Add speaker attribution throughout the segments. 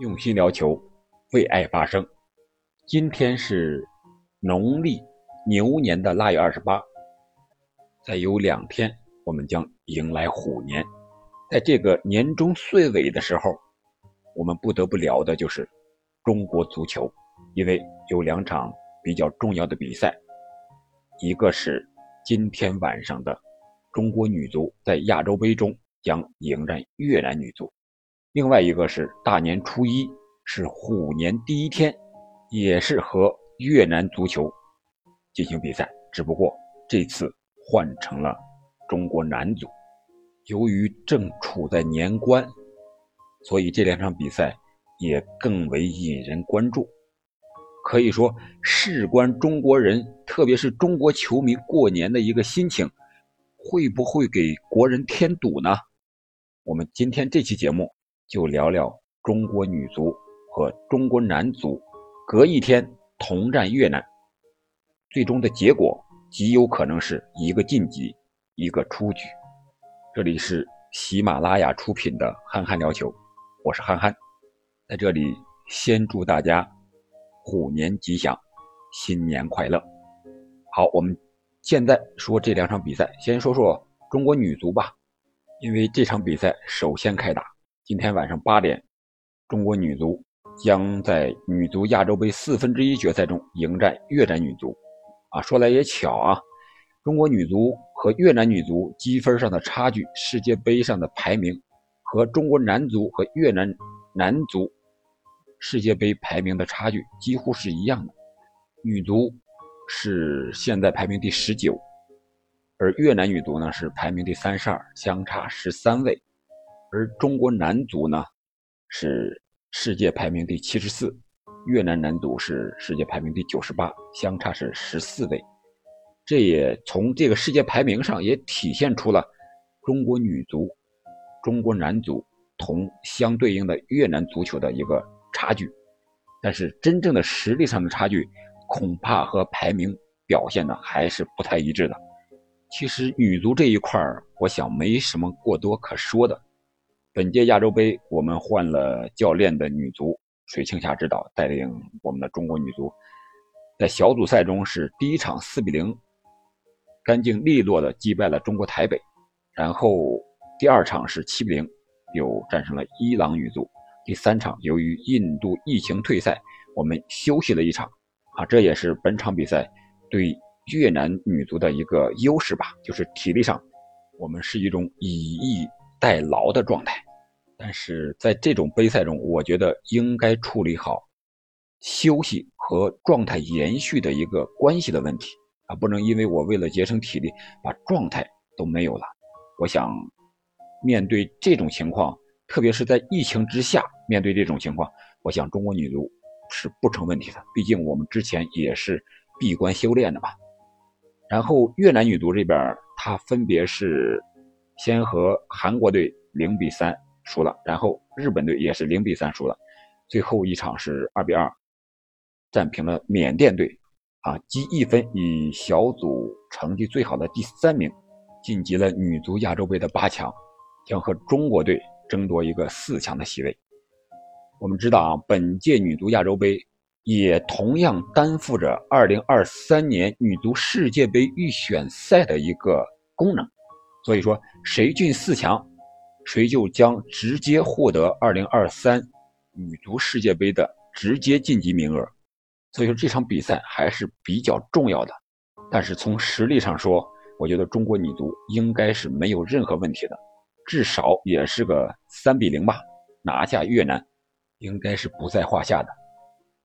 Speaker 1: 用心聊球，为爱发声。今天是农历牛年的腊月二十八，再有两天，我们将迎来虎年。在这个年终岁尾的时候，我们不得不聊的就是中国足球，因为有两场比较重要的比赛，一个是今天晚上的中国女足在亚洲杯中将迎战越南女足。另外一个是大年初一，是虎年第一天，也是和越南足球进行比赛，只不过这次换成了中国男足。由于正处在年关，所以这两场比赛也更为引人关注。可以说，事关中国人，特别是中国球迷过年的一个心情，会不会给国人添堵呢？我们今天这期节目。就聊聊中国女足和中国男足隔一天同战越南，最终的结果极有可能是一个晋级，一个出局。这里是喜马拉雅出品的《憨憨聊球》，我是憨憨，在这里先祝大家虎年吉祥，新年快乐。好，我们现在说这两场比赛，先说说中国女足吧，因为这场比赛首先开打。今天晚上八点，中国女足将在女足亚洲杯四分之一决赛中迎战越南女足。啊，说来也巧啊，中国女足和越南女足积分上的差距，世界杯上的排名和中国男足和越南男足世界杯排名的差距几乎是一样的。女足是现在排名第十九，而越南女足呢是排名第三十二，相差十三位。而中国男足呢，是世界排名第七十四，越南男足是世界排名第九十八，相差是十四位。这也从这个世界排名上也体现出了中国女足、中国男足同相对应的越南足球的一个差距。但是真正的实力上的差距，恐怕和排名表现的还是不太一致的。其实女足这一块我想没什么过多可说的。本届亚洲杯，我们换了教练的女足水庆霞指导带领我们的中国女足，在小组赛中是第一场四比零，干净利落的击败了中国台北，然后第二场是七比零，又战胜了伊朗女足，第三场由于印度疫情退赛，我们休息了一场，啊，这也是本场比赛对越南女足的一个优势吧，就是体力上，我们是一种以逸待劳的状态。但是在这种杯赛中，我觉得应该处理好休息和状态延续的一个关系的问题啊，不能因为我为了节省体力把状态都没有了。我想面对这种情况，特别是在疫情之下，面对这种情况，我想中国女足是不成问题的。毕竟我们之前也是闭关修炼的嘛。然后越南女足这边，她分别是先和韩国队零比三。输了，然后日本队也是零比三输了，最后一场是二比二战平了缅甸队，啊，积一分以小组成绩最好的第三名晋级了女足亚洲杯的八强，将和中国队争夺一个四强的席位。我们知道啊，本届女足亚洲杯也同样担负着2023年女足世界杯预选赛的一个功能，所以说谁进四强。谁就将直接获得2023女足世界杯的直接晋级名额，所以说这场比赛还是比较重要的。但是从实力上说，我觉得中国女足应该是没有任何问题的，至少也是个三比零吧，拿下越南，应该是不在话下的。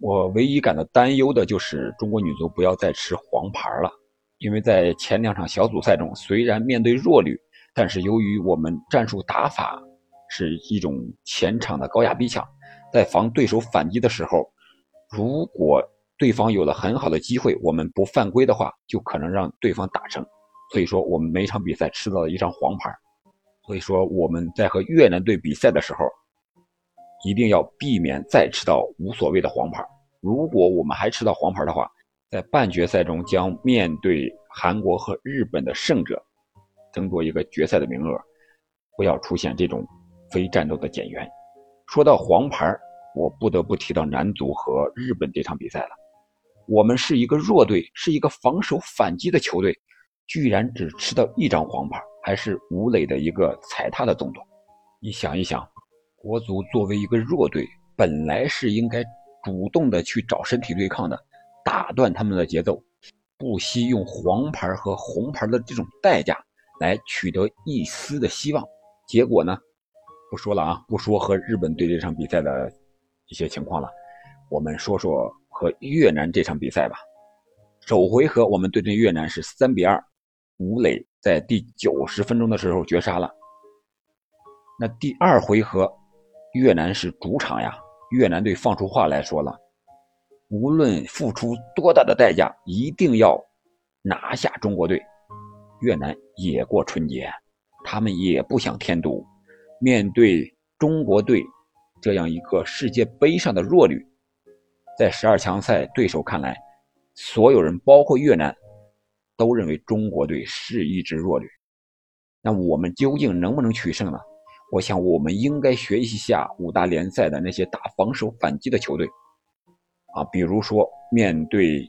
Speaker 1: 我唯一感到担忧的就是中国女足不要再吃黄牌了，因为在前两场小组赛中，虽然面对弱旅。但是由于我们战术打法是一种前场的高压逼抢，在防对手反击的时候，如果对方有了很好的机会，我们不犯规的话，就可能让对方打成。所以说，我们每场比赛吃到了一张黄牌。所以说，我们在和越南队比赛的时候，一定要避免再吃到无所谓的黄牌。如果我们还吃到黄牌的话，在半决赛中将面对韩国和日本的胜者。争夺一个决赛的名额，不要出现这种非战斗的减员。说到黄牌，我不得不提到男足和日本这场比赛了。我们是一个弱队，是一个防守反击的球队，居然只吃到一张黄牌，还是吴磊的一个踩踏的动作。你想一想，国足作为一个弱队，本来是应该主动的去找身体对抗的，打断他们的节奏，不惜用黄牌和红牌的这种代价来取得一丝的希望。结果呢？不说了啊，不说和日本队这场比赛的一些情况了，我们说说和越南这场比赛吧。首回合我们对阵越南是三比二，吴磊在第九十分钟的时候绝杀了。那第二回合，越南是主场呀，越南队放出话来说了，无论付出多大的代价，一定要拿下中国队。越南也过春节，他们也不想添堵。面对中国队这样一个世界杯上的弱旅，在十二强赛对手看来，所有人包括越南都认为中国队是一支弱旅。那我们究竟能不能取胜呢？我想我们应该学习一下五大联赛的那些打防守反击的球队啊，比如说面对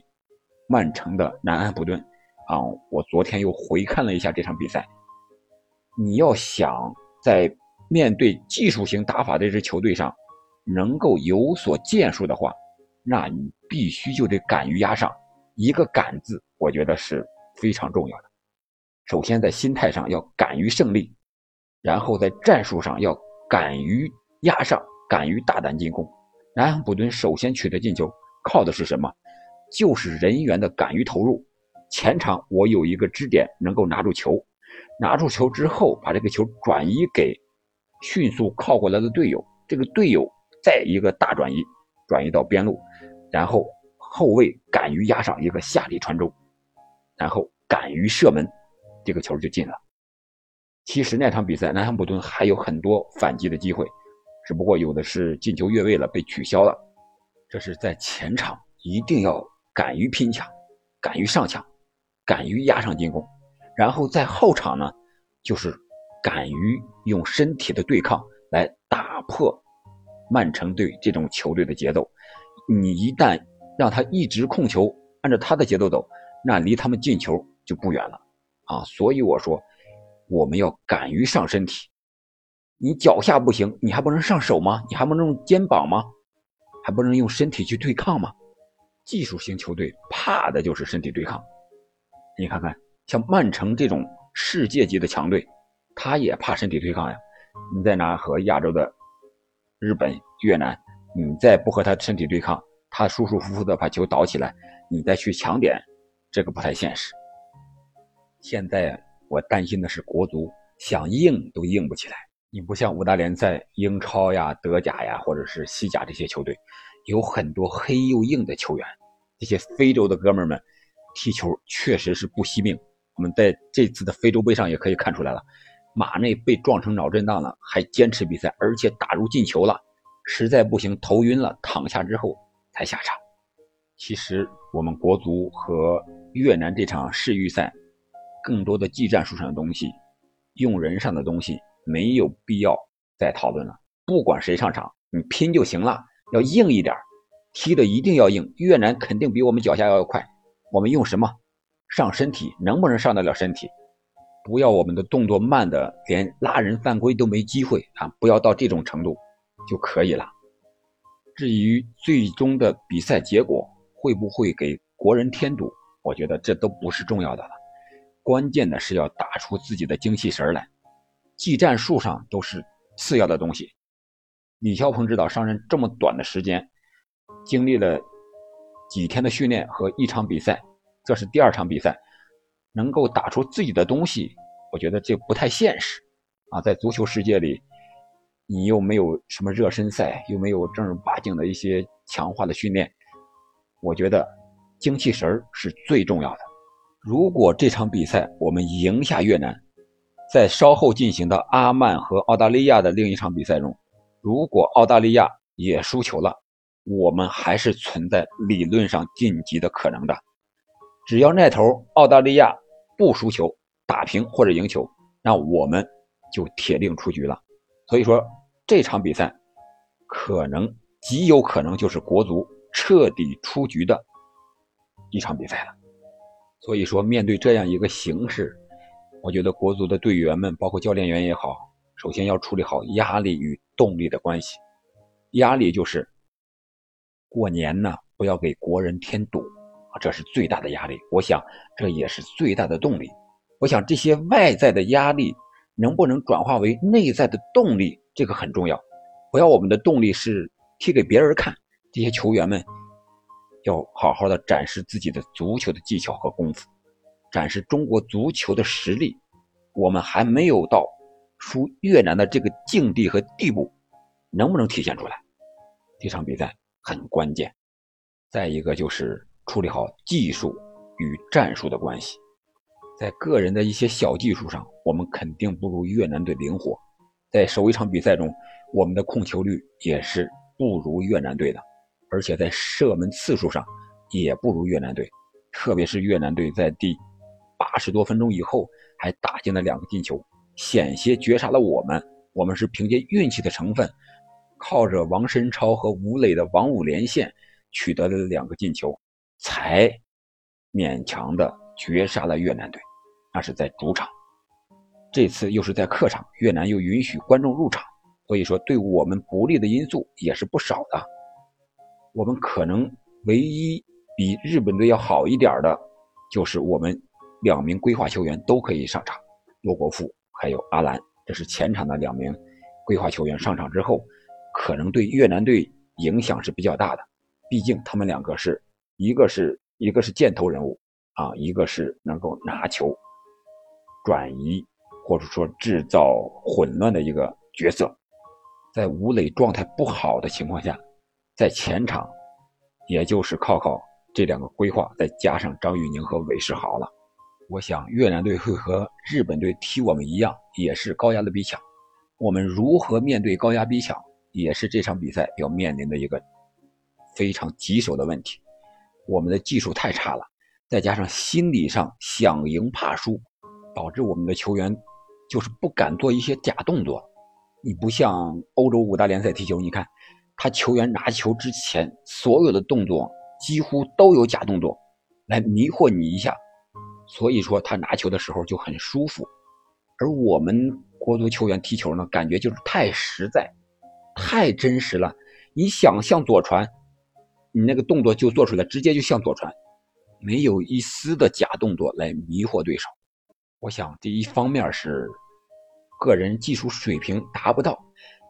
Speaker 1: 曼城的南安普顿啊，我昨天又回看了一下这场比赛，你要想在。面对技术型打法的这支球队上，能够有所建树的话，那你必须就得敢于压上。一个“敢”字，我觉得是非常重要的。首先在心态上要敢于胜利，然后在战术上要敢于压上，敢于大胆进攻。南安普顿首先取得进球，靠的是什么？就是人员的敢于投入。前场我有一个支点能够拿住球，拿住球之后把这个球转移给。迅速靠过来的队友，这个队友再一个大转移，转移到边路，然后后卫敢于压上一个下底传中，然后敢于射门，这个球就进了。其实那场比赛南安普顿还有很多反击的机会，只不过有的是进球越位了，被取消了。这是在前场一定要敢于拼抢，敢于上抢，敢于压上进攻，然后在后场呢，就是。敢于用身体的对抗来打破曼城队这种球队的节奏，你一旦让他一直控球，按照他的节奏走，那离他们进球就不远了啊！所以我说，我们要敢于上身体。你脚下不行，你还不能上手吗？你还不能用肩膀吗？还不能用身体去对抗吗？技术型球队怕的就是身体对抗。你看看，像曼城这种世界级的强队。他也怕身体对抗呀，你在哪和亚洲的日本、越南，你再不和他身体对抗，他舒舒服服的把球倒起来，你再去抢点，这个不太现实。现在我担心的是国足想硬都硬不起来。你不像五大联赛、英超呀、德甲呀，或者是西甲这些球队，有很多黑又硬的球员，这些非洲的哥们们踢球确实是不惜命。我们在这次的非洲杯上也可以看出来了。马内被撞成脑震荡了，还坚持比赛，而且打入进球了。实在不行，头晕了，躺下之后才下场。其实我们国足和越南这场世预赛，更多的技战术上的东西，用人上的东西，没有必要再讨论了。不管谁上场，你拼就行了，要硬一点，踢的一定要硬。越南肯定比我们脚下要快，我们用什么上身体？能不能上得了身体？不要我们的动作慢的连拉人犯规都没机会啊！不要到这种程度就可以了。至于最终的比赛结果会不会给国人添堵，我觉得这都不是重要的了。关键的是要打出自己的精气神来，技战术上都是次要的东西。李霄鹏指导上任这么短的时间，经历了几天的训练和一场比赛，这是第二场比赛。能够打出自己的东西，我觉得这不太现实啊！在足球世界里，你又没有什么热身赛，又没有正儿八经的一些强化的训练，我觉得精气神是最重要的。如果这场比赛我们赢下越南，在稍后进行的阿曼和澳大利亚的另一场比赛中，如果澳大利亚也输球了，我们还是存在理论上晋级的可能的。只要那头澳大利亚。不输球，打平或者赢球，那我们就铁定出局了。所以说这场比赛可能极有可能就是国足彻底出局的一场比赛了。所以说，面对这样一个形势，我觉得国足的队员们，包括教练员也好，首先要处理好压力与动力的关系。压力就是过年呢，不要给国人添堵啊，这是最大的压力。我想，这也是最大的动力。我想，这些外在的压力能不能转化为内在的动力，这个很重要。不要我们的动力是踢给别人看，这些球员们。要好好的展示自己的足球的技巧和功夫，展示中国足球的实力。我们还没有到输越南的这个境地和地步，能不能体现出来？这场比赛很关键。再一个就是处理好技术与战术的关系，在个人的一些小技术上，我们肯定不如越南队灵活。在首一场比赛中，我们的控球率也是不如越南队的。而且在射门次数上也不如越南队，特别是越南队在第八十多分钟以后还打进了两个进球，险些绝杀了我们。我们是凭借运气的成分，靠着王申超和吴磊的王五连线取得了两个进球，才勉强的绝杀了越南队。那是在主场，这次又是在客场，越南又允许观众入场，所以说对我们不利的因素也是不少的。我们可能唯一比日本队要好一点的，就是我们两名规划球员都可以上场，罗国富还有阿兰，这是前场的两名规划球员上场之后，可能对越南队影响是比较大的。毕竟他们两个是一个是一个是箭头人物啊，一个是能够拿球转移或者说制造混乱的一个角色，在吴磊状态不好的情况下。在前场，也就是靠靠这两个规划，再加上张玉宁和韦世豪了。我想越南队会和日本队踢我们一样，也是高压的逼抢。我们如何面对高压逼抢，也是这场比赛要面临的一个非常棘手的问题。我们的技术太差了，再加上心理上想赢怕输，导致我们的球员就是不敢做一些假动作。你不像欧洲五大联赛踢球，你看。他球员拿球之前所有的动作几乎都有假动作，来迷惑你一下，所以说他拿球的时候就很舒服。而我们国足球员踢球呢，感觉就是太实在，太真实了。你想向左传，你那个动作就做出来，直接就向左传，没有一丝的假动作来迷惑对手。我想，第一方面是个人技术水平达不到。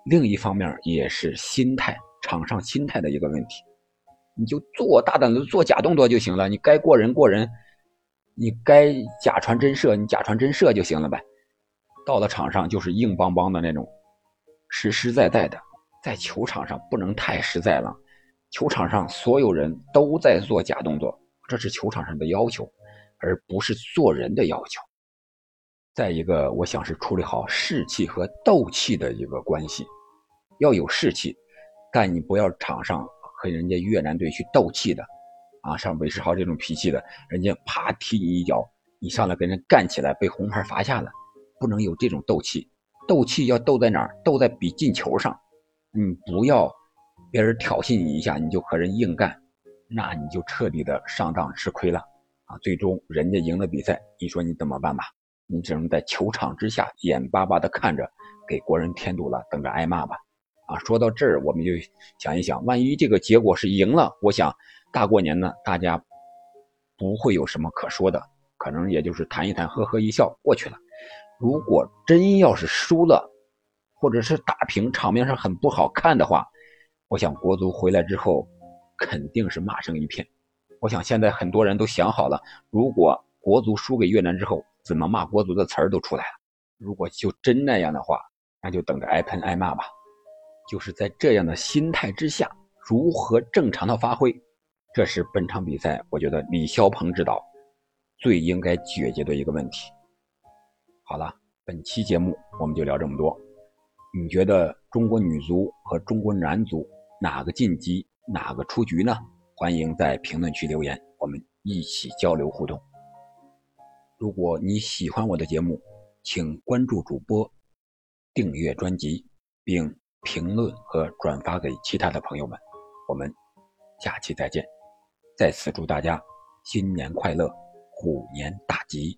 Speaker 1: 另一方面也是心态，场上心态的一个问题。你就做大胆的做假动作就行了，你该过人过人，你该假传真射，你假传真射就行了呗。到了场上就是硬邦邦的那种，实实在在的。在球场上不能太实在了，球场上所有人都在做假动作，这是球场上的要求，而不是做人的要求。再一个，我想是处理好士气和斗气的一个关系。要有士气，但你不要场上和人家越南队去斗气的，啊，像韦世豪这种脾气的，人家啪踢你一脚，你上来跟人干起来，被红牌罚下了，不能有这种斗气。斗气要斗在哪儿？斗在比进球上。你不要别人挑衅你一下，你就和人硬干，那你就彻底的上当吃亏了啊！最终人家赢了比赛，你说你怎么办吧？你只能在球场之下眼巴巴的看着，给国人添堵了，等着挨骂吧。啊，说到这儿，我们就想一想，万一这个结果是赢了，我想大过年呢，大家不会有什么可说的，可能也就是谈一谈，呵呵一笑过去了。如果真要是输了，或者是打平，场面上很不好看的话，我想国足回来之后肯定是骂声一片。我想现在很多人都想好了，如果国足输给越南之后，怎么骂国足的词儿都出来了。如果就真那样的话，那就等着挨喷挨骂吧。就是在这样的心态之下，如何正常的发挥，这是本场比赛我觉得李霄鹏指导最应该解决的一个问题。好了，本期节目我们就聊这么多。你觉得中国女足和中国男足哪个晋级，哪个出局呢？欢迎在评论区留言，我们一起交流互动。如果你喜欢我的节目，请关注主播，订阅专辑，并。评论和转发给其他的朋友们。我们下期再见，在此祝大家新年快乐，虎年大吉！